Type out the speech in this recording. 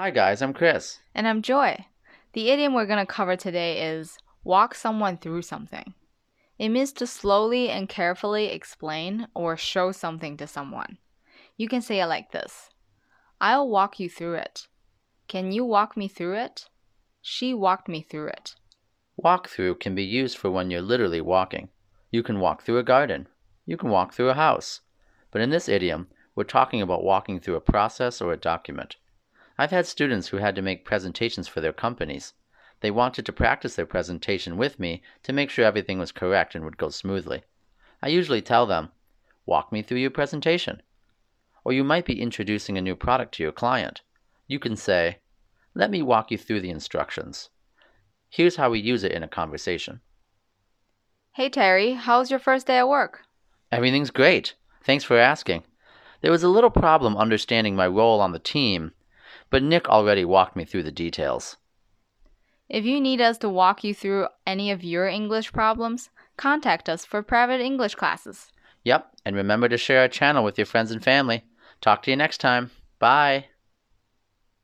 Hi, guys, I'm Chris. And I'm Joy. The idiom we're going to cover today is walk someone through something. It means to slowly and carefully explain or show something to someone. You can say it like this I'll walk you through it. Can you walk me through it? She walked me through it. Walk through can be used for when you're literally walking. You can walk through a garden. You can walk through a house. But in this idiom, we're talking about walking through a process or a document. I've had students who had to make presentations for their companies. They wanted to practice their presentation with me to make sure everything was correct and would go smoothly. I usually tell them, Walk me through your presentation. Or you might be introducing a new product to your client. You can say, Let me walk you through the instructions. Here's how we use it in a conversation. Hey Terry, how's your first day at work? Everything's great. Thanks for asking. There was a little problem understanding my role on the team, but Nick already walked me through the details. If you need us to walk you through any of your English problems, contact us for private English classes. Yep, and remember to share our channel with your friends and family. Talk to you next time. Bye.